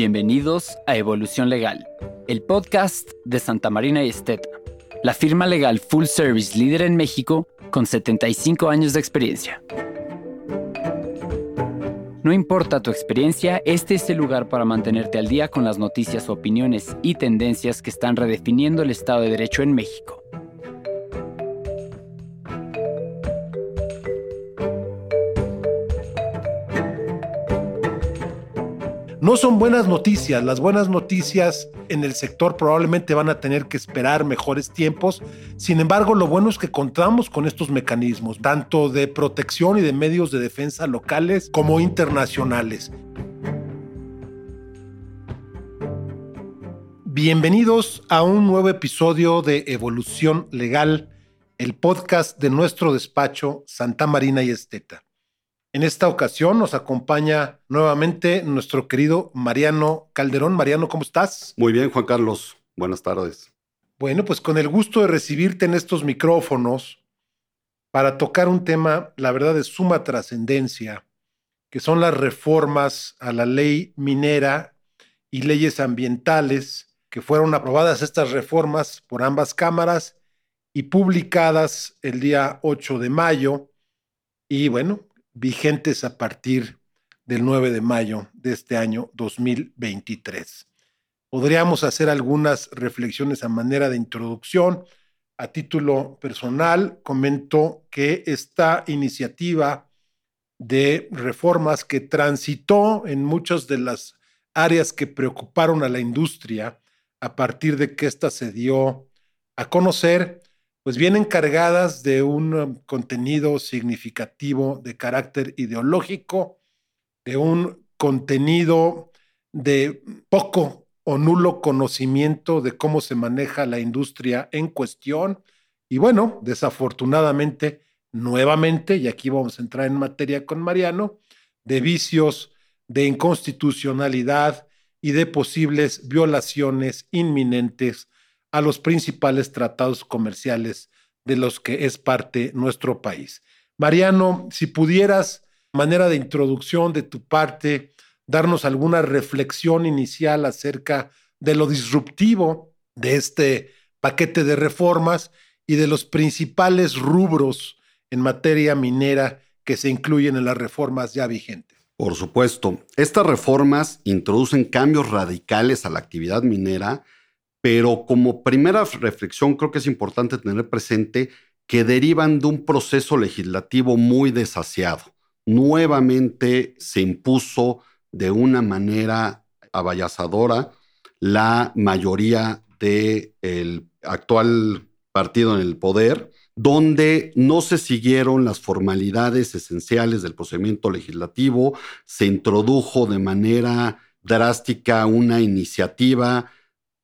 Bienvenidos a Evolución Legal, el podcast de Santa Marina y Esteta, la firma legal full service líder en México con 75 años de experiencia. No importa tu experiencia, este es el lugar para mantenerte al día con las noticias, opiniones y tendencias que están redefiniendo el Estado de Derecho en México. No son buenas noticias. Las buenas noticias en el sector probablemente van a tener que esperar mejores tiempos. Sin embargo, lo bueno es que contamos con estos mecanismos, tanto de protección y de medios de defensa locales como internacionales. Bienvenidos a un nuevo episodio de Evolución Legal, el podcast de nuestro despacho Santa Marina y Esteta. En esta ocasión nos acompaña nuevamente nuestro querido Mariano Calderón. Mariano, ¿cómo estás? Muy bien, Juan Carlos. Buenas tardes. Bueno, pues con el gusto de recibirte en estos micrófonos para tocar un tema, la verdad, de suma trascendencia, que son las reformas a la ley minera y leyes ambientales, que fueron aprobadas estas reformas por ambas cámaras y publicadas el día 8 de mayo. Y bueno, vigentes a partir del 9 de mayo de este año 2023. Podríamos hacer algunas reflexiones a manera de introducción. A título personal, comento que esta iniciativa de reformas que transitó en muchas de las áreas que preocuparon a la industria a partir de que ésta se dio a conocer, pues vienen cargadas de un um, contenido significativo de carácter ideológico, de un contenido de poco o nulo conocimiento de cómo se maneja la industria en cuestión. Y bueno, desafortunadamente, nuevamente, y aquí vamos a entrar en materia con Mariano, de vicios, de inconstitucionalidad y de posibles violaciones inminentes a los principales tratados comerciales de los que es parte nuestro país. Mariano, si pudieras, manera de introducción de tu parte, darnos alguna reflexión inicial acerca de lo disruptivo de este paquete de reformas y de los principales rubros en materia minera que se incluyen en las reformas ya vigentes. Por supuesto, estas reformas introducen cambios radicales a la actividad minera pero como primera reflexión creo que es importante tener presente que derivan de un proceso legislativo muy desasiado. Nuevamente se impuso de una manera abayazadora la mayoría del actual partido en el poder, donde no se siguieron las formalidades esenciales del procedimiento legislativo, se introdujo de manera drástica una iniciativa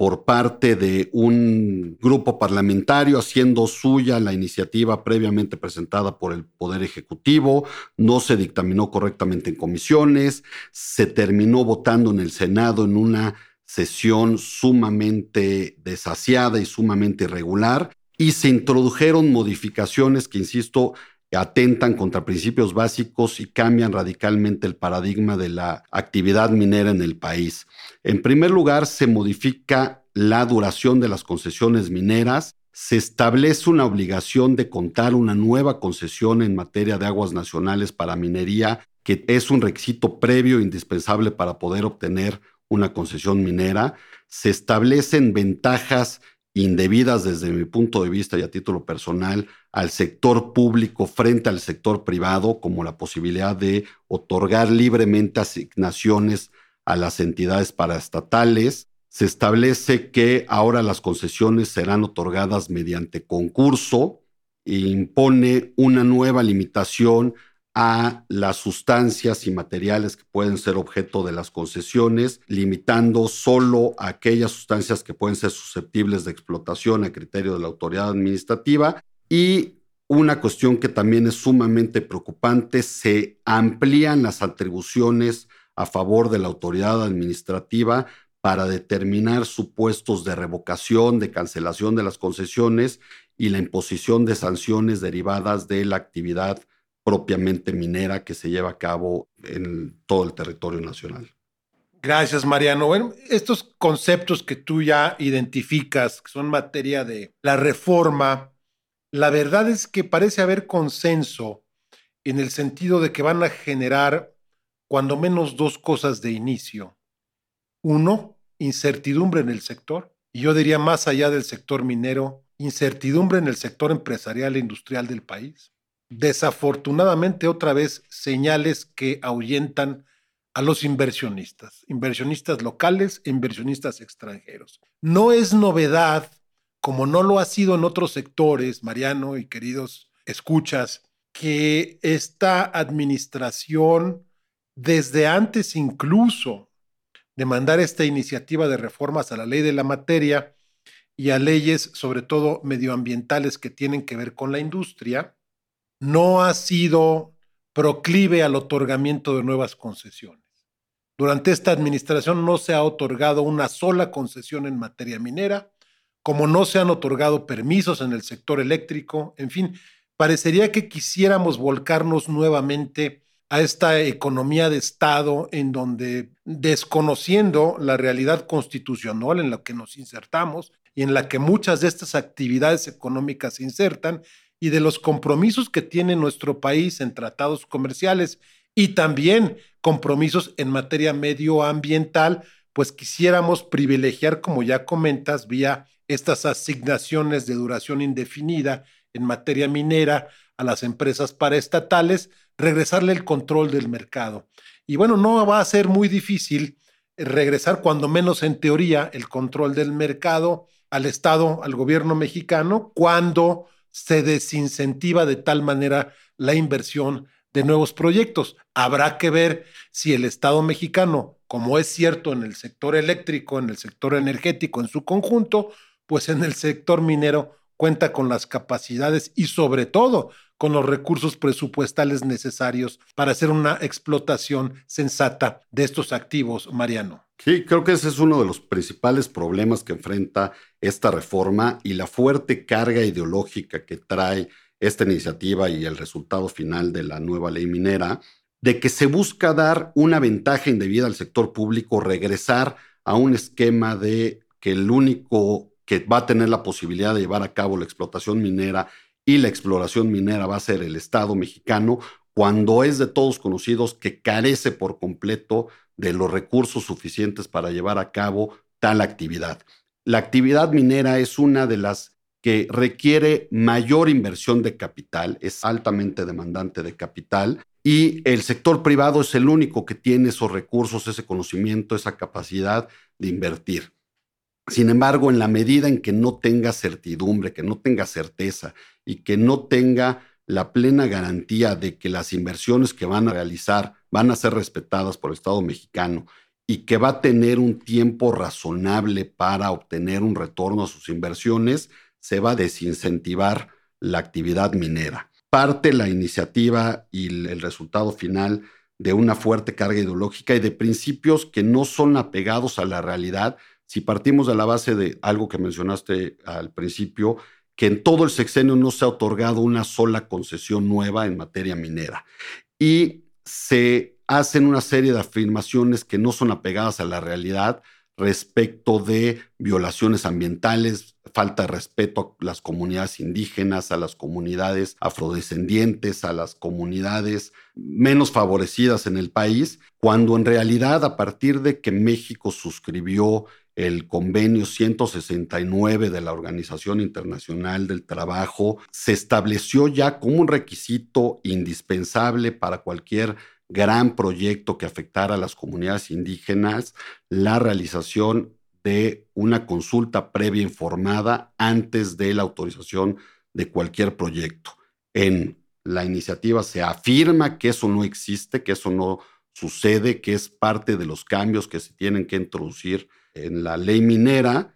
por parte de un grupo parlamentario haciendo suya la iniciativa previamente presentada por el Poder Ejecutivo, no se dictaminó correctamente en comisiones, se terminó votando en el Senado en una sesión sumamente desasiada y sumamente irregular, y se introdujeron modificaciones que, insisto, atentan contra principios básicos y cambian radicalmente el paradigma de la actividad minera en el país. En primer lugar, se modifica la duración de las concesiones mineras, se establece una obligación de contar una nueva concesión en materia de aguas nacionales para minería, que es un requisito previo e indispensable para poder obtener una concesión minera. Se establecen ventajas indebidas desde mi punto de vista y a título personal al sector público frente al sector privado, como la posibilidad de otorgar libremente asignaciones a las entidades paraestatales. Se establece que ahora las concesiones serán otorgadas mediante concurso e impone una nueva limitación a las sustancias y materiales que pueden ser objeto de las concesiones, limitando solo a aquellas sustancias que pueden ser susceptibles de explotación a criterio de la autoridad administrativa. Y una cuestión que también es sumamente preocupante, se amplían las atribuciones a favor de la autoridad administrativa para determinar supuestos de revocación, de cancelación de las concesiones y la imposición de sanciones derivadas de la actividad propiamente minera que se lleva a cabo en todo el territorio nacional. Gracias, Mariano. Bueno, estos conceptos que tú ya identificas, que son materia de la reforma, la verdad es que parece haber consenso en el sentido de que van a generar cuando menos dos cosas de inicio. Uno, incertidumbre en el sector, y yo diría más allá del sector minero, incertidumbre en el sector empresarial e industrial del país. Desafortunadamente, otra vez, señales que ahuyentan a los inversionistas, inversionistas locales e inversionistas extranjeros. No es novedad, como no lo ha sido en otros sectores, Mariano y queridos escuchas, que esta administración, desde antes incluso de mandar esta iniciativa de reformas a la ley de la materia y a leyes, sobre todo medioambientales, que tienen que ver con la industria, no ha sido proclive al otorgamiento de nuevas concesiones. Durante esta administración no se ha otorgado una sola concesión en materia minera, como no se han otorgado permisos en el sector eléctrico, en fin, parecería que quisiéramos volcarnos nuevamente a esta economía de Estado en donde, desconociendo la realidad constitucional en la que nos insertamos y en la que muchas de estas actividades económicas se insertan, y de los compromisos que tiene nuestro país en tratados comerciales y también compromisos en materia medioambiental, pues quisiéramos privilegiar, como ya comentas, vía estas asignaciones de duración indefinida en materia minera a las empresas paraestatales, regresarle el control del mercado. Y bueno, no va a ser muy difícil regresar, cuando menos en teoría, el control del mercado al Estado, al gobierno mexicano, cuando se desincentiva de tal manera la inversión de nuevos proyectos. Habrá que ver si el Estado mexicano, como es cierto en el sector eléctrico, en el sector energético en su conjunto, pues en el sector minero cuenta con las capacidades y sobre todo con los recursos presupuestales necesarios para hacer una explotación sensata de estos activos, Mariano. Sí, creo que ese es uno de los principales problemas que enfrenta esta reforma y la fuerte carga ideológica que trae esta iniciativa y el resultado final de la nueva ley minera, de que se busca dar una ventaja indebida al sector público, regresar a un esquema de que el único que va a tener la posibilidad de llevar a cabo la explotación minera y la exploración minera va a ser el Estado mexicano, cuando es de todos conocidos que carece por completo de los recursos suficientes para llevar a cabo tal actividad. La actividad minera es una de las que requiere mayor inversión de capital, es altamente demandante de capital y el sector privado es el único que tiene esos recursos, ese conocimiento, esa capacidad de invertir. Sin embargo, en la medida en que no tenga certidumbre, que no tenga certeza y que no tenga la plena garantía de que las inversiones que van a realizar van a ser respetadas por el Estado mexicano y que va a tener un tiempo razonable para obtener un retorno a sus inversiones, se va a desincentivar la actividad minera. Parte la iniciativa y el resultado final de una fuerte carga ideológica y de principios que no son apegados a la realidad, si partimos de la base de algo que mencionaste al principio, que en todo el sexenio no se ha otorgado una sola concesión nueva en materia minera. Y se hacen una serie de afirmaciones que no son apegadas a la realidad respecto de violaciones ambientales, falta de respeto a las comunidades indígenas, a las comunidades afrodescendientes, a las comunidades menos favorecidas en el país, cuando en realidad a partir de que México suscribió el convenio 169 de la Organización Internacional del Trabajo, se estableció ya como un requisito indispensable para cualquier gran proyecto que afectara a las comunidades indígenas la realización de una consulta previa informada antes de la autorización de cualquier proyecto. En la iniciativa se afirma que eso no existe, que eso no sucede, que es parte de los cambios que se tienen que introducir en la ley minera,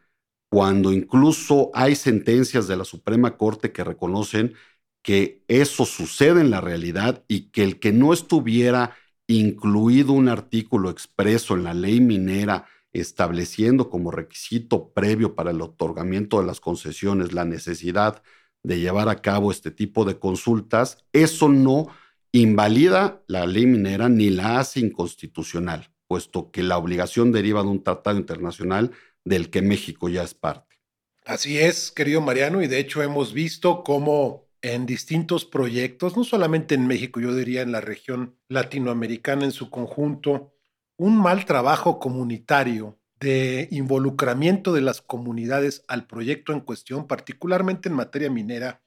cuando incluso hay sentencias de la Suprema Corte que reconocen que eso sucede en la realidad y que el que no estuviera incluido un artículo expreso en la ley minera estableciendo como requisito previo para el otorgamiento de las concesiones la necesidad de llevar a cabo este tipo de consultas, eso no invalida la ley minera ni la hace inconstitucional. Puesto que la obligación deriva de un tratado internacional del que México ya es parte. Así es, querido Mariano, y de hecho hemos visto cómo en distintos proyectos, no solamente en México, yo diría en la región latinoamericana en su conjunto, un mal trabajo comunitario de involucramiento de las comunidades al proyecto en cuestión, particularmente en materia minera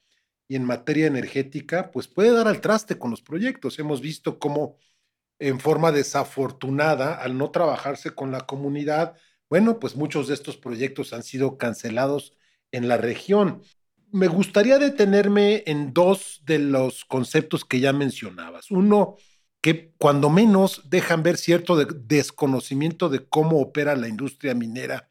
y en materia energética, pues puede dar al traste con los proyectos. Hemos visto cómo en forma desafortunada, al no trabajarse con la comunidad, bueno, pues muchos de estos proyectos han sido cancelados en la región. Me gustaría detenerme en dos de los conceptos que ya mencionabas. Uno, que cuando menos dejan ver cierto desconocimiento de cómo opera la industria minera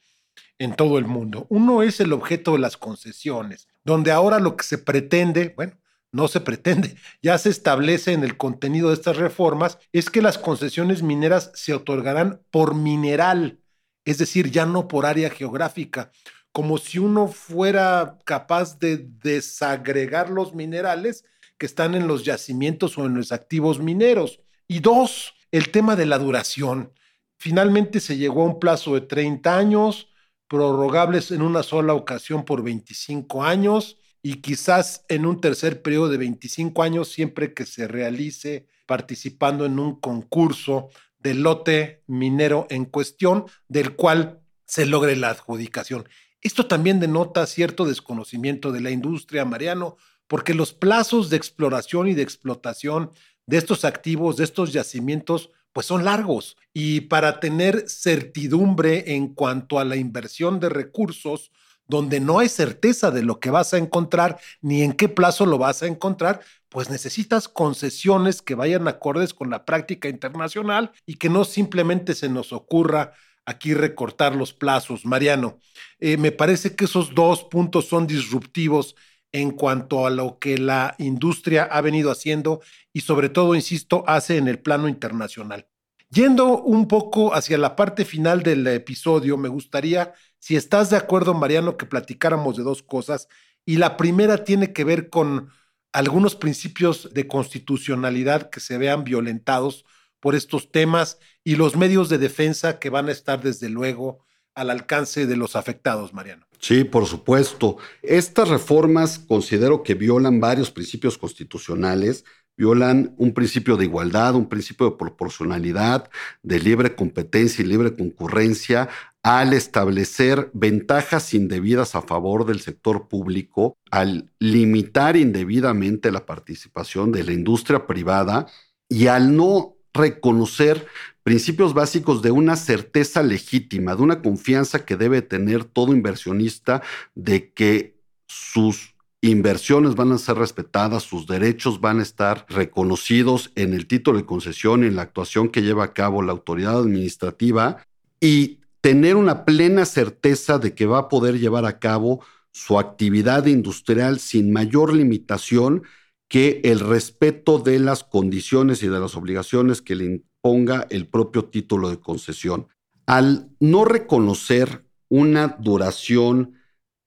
en todo el mundo. Uno es el objeto de las concesiones, donde ahora lo que se pretende, bueno, no se pretende, ya se establece en el contenido de estas reformas, es que las concesiones mineras se otorgarán por mineral, es decir, ya no por área geográfica, como si uno fuera capaz de desagregar los minerales que están en los yacimientos o en los activos mineros. Y dos, el tema de la duración. Finalmente se llegó a un plazo de 30 años, prorrogables en una sola ocasión por 25 años y quizás en un tercer periodo de 25 años siempre que se realice participando en un concurso del lote minero en cuestión, del cual se logre la adjudicación. Esto también denota cierto desconocimiento de la industria, Mariano, porque los plazos de exploración y de explotación de estos activos, de estos yacimientos, pues son largos. Y para tener certidumbre en cuanto a la inversión de recursos, donde no hay certeza de lo que vas a encontrar ni en qué plazo lo vas a encontrar, pues necesitas concesiones que vayan acordes con la práctica internacional y que no simplemente se nos ocurra aquí recortar los plazos. Mariano, eh, me parece que esos dos puntos son disruptivos en cuanto a lo que la industria ha venido haciendo y sobre todo, insisto, hace en el plano internacional. Yendo un poco hacia la parte final del episodio, me gustaría, si estás de acuerdo, Mariano, que platicáramos de dos cosas. Y la primera tiene que ver con algunos principios de constitucionalidad que se vean violentados por estos temas y los medios de defensa que van a estar desde luego al alcance de los afectados, Mariano. Sí, por supuesto. Estas reformas considero que violan varios principios constitucionales, violan un principio de igualdad, un principio de proporcionalidad, de libre competencia y libre concurrencia, al establecer ventajas indebidas a favor del sector público, al limitar indebidamente la participación de la industria privada y al no reconocer principios básicos de una certeza legítima, de una confianza que debe tener todo inversionista de que sus inversiones van a ser respetadas, sus derechos van a estar reconocidos en el título de concesión, en la actuación que lleva a cabo la autoridad administrativa y tener una plena certeza de que va a poder llevar a cabo su actividad industrial sin mayor limitación que el respeto de las condiciones y de las obligaciones que le ponga el propio título de concesión. Al no reconocer una duración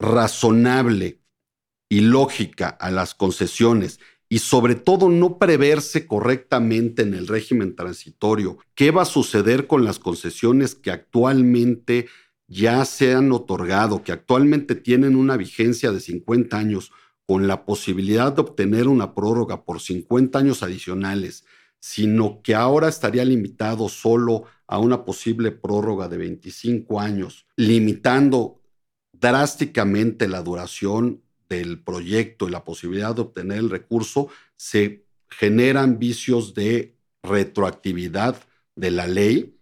razonable y lógica a las concesiones y sobre todo no preverse correctamente en el régimen transitorio. Qué va a suceder con las concesiones que actualmente ya se han otorgado, que actualmente tienen una vigencia de 50 años, con la posibilidad de obtener una prórroga por 50 años adicionales sino que ahora estaría limitado solo a una posible prórroga de 25 años, limitando drásticamente la duración del proyecto y la posibilidad de obtener el recurso, se generan vicios de retroactividad de la ley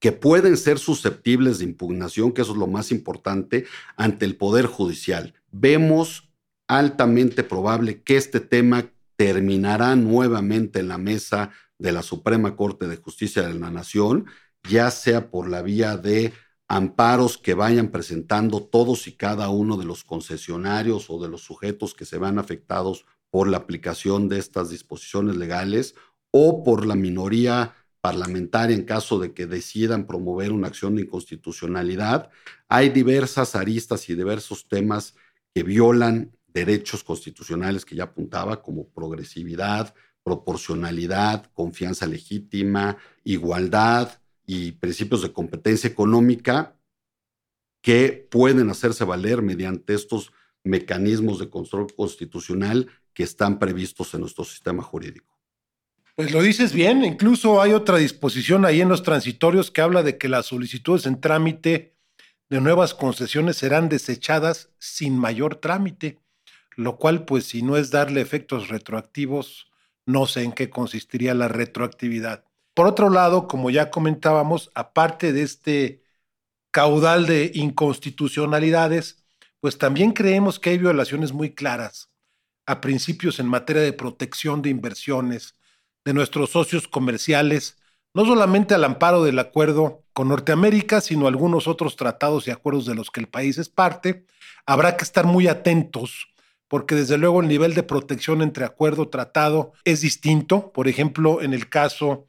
que pueden ser susceptibles de impugnación, que eso es lo más importante, ante el Poder Judicial. Vemos altamente probable que este tema terminará nuevamente en la mesa de la Suprema Corte de Justicia de la Nación, ya sea por la vía de amparos que vayan presentando todos y cada uno de los concesionarios o de los sujetos que se van afectados por la aplicación de estas disposiciones legales o por la minoría parlamentaria en caso de que decidan promover una acción de inconstitucionalidad. Hay diversas aristas y diversos temas que violan derechos constitucionales que ya apuntaba, como progresividad, proporcionalidad, confianza legítima, igualdad y principios de competencia económica que pueden hacerse valer mediante estos mecanismos de control constitucional que están previstos en nuestro sistema jurídico. Pues lo dices bien, incluso hay otra disposición ahí en los transitorios que habla de que las solicitudes en trámite de nuevas concesiones serán desechadas sin mayor trámite, lo cual pues si no es darle efectos retroactivos, no sé en qué consistiría la retroactividad. Por otro lado, como ya comentábamos, aparte de este caudal de inconstitucionalidades, pues también creemos que hay violaciones muy claras a principios en materia de protección de inversiones, de nuestros socios comerciales, no solamente al amparo del acuerdo con Norteamérica, sino algunos otros tratados y acuerdos de los que el país es parte, habrá que estar muy atentos, porque desde luego el nivel de protección entre acuerdo tratado es distinto. Por ejemplo, en el caso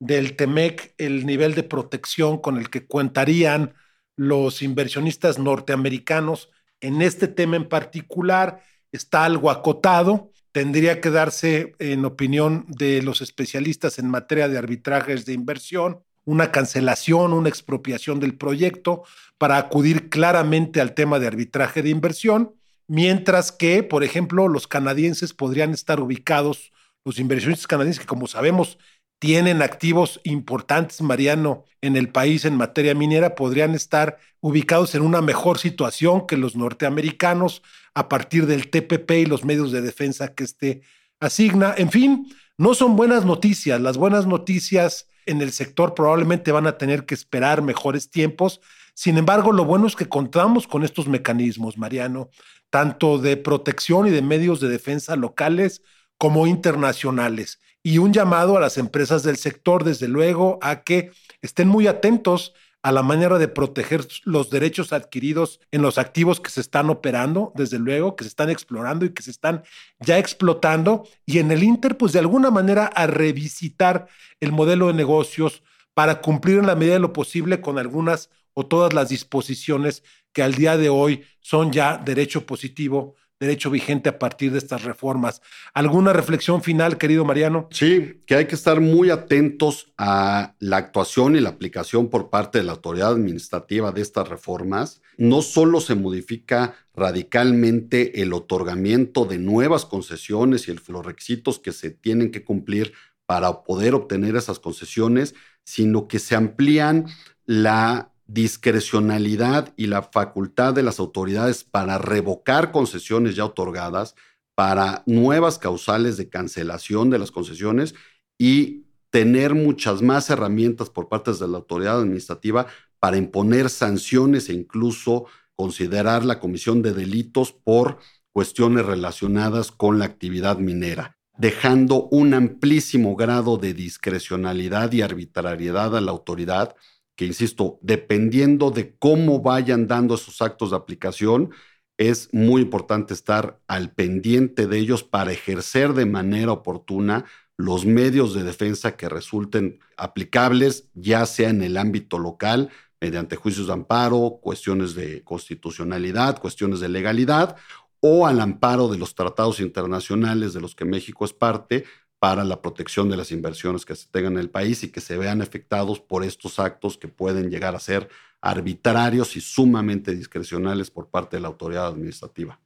del TEMEC, el nivel de protección con el que contarían los inversionistas norteamericanos. En este tema en particular está algo acotado. Tendría que darse, en opinión de los especialistas en materia de arbitrajes de inversión, una cancelación, una expropiación del proyecto para acudir claramente al tema de arbitraje de inversión, mientras que, por ejemplo, los canadienses podrían estar ubicados, los inversionistas canadienses que como sabemos tienen activos importantes, Mariano, en el país en materia minera, podrían estar ubicados en una mejor situación que los norteamericanos a partir del TPP y los medios de defensa que este asigna. En fin, no son buenas noticias. Las buenas noticias en el sector probablemente van a tener que esperar mejores tiempos. Sin embargo, lo bueno es que contamos con estos mecanismos, Mariano, tanto de protección y de medios de defensa locales como internacionales y un llamado a las empresas del sector, desde luego, a que estén muy atentos a la manera de proteger los derechos adquiridos en los activos que se están operando, desde luego, que se están explorando y que se están ya explotando, y en el Inter, pues de alguna manera a revisitar el modelo de negocios para cumplir en la medida de lo posible con algunas o todas las disposiciones que al día de hoy son ya derecho positivo derecho vigente a partir de estas reformas. ¿Alguna reflexión final, querido Mariano? Sí, que hay que estar muy atentos a la actuación y la aplicación por parte de la autoridad administrativa de estas reformas. No solo se modifica radicalmente el otorgamiento de nuevas concesiones y los requisitos que se tienen que cumplir para poder obtener esas concesiones, sino que se amplían la discrecionalidad y la facultad de las autoridades para revocar concesiones ya otorgadas, para nuevas causales de cancelación de las concesiones y tener muchas más herramientas por parte de la autoridad administrativa para imponer sanciones e incluso considerar la comisión de delitos por cuestiones relacionadas con la actividad minera, dejando un amplísimo grado de discrecionalidad y arbitrariedad a la autoridad que, insisto, dependiendo de cómo vayan dando esos actos de aplicación, es muy importante estar al pendiente de ellos para ejercer de manera oportuna los medios de defensa que resulten aplicables, ya sea en el ámbito local, mediante juicios de amparo, cuestiones de constitucionalidad, cuestiones de legalidad, o al amparo de los tratados internacionales de los que México es parte, para la protección de las inversiones que se tengan en el país y que se vean afectados por estos actos que pueden llegar a ser arbitrarios y sumamente discrecionales por parte de la autoridad administrativa.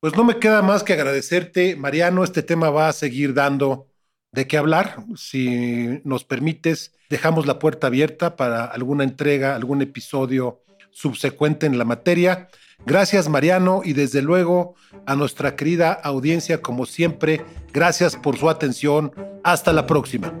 Pues no me queda más que agradecerte, Mariano. Este tema va a seguir dando de qué hablar. Si nos permites, dejamos la puerta abierta para alguna entrega, algún episodio subsecuente en la materia. Gracias Mariano y desde luego a nuestra querida audiencia como siempre, gracias por su atención. Hasta la próxima.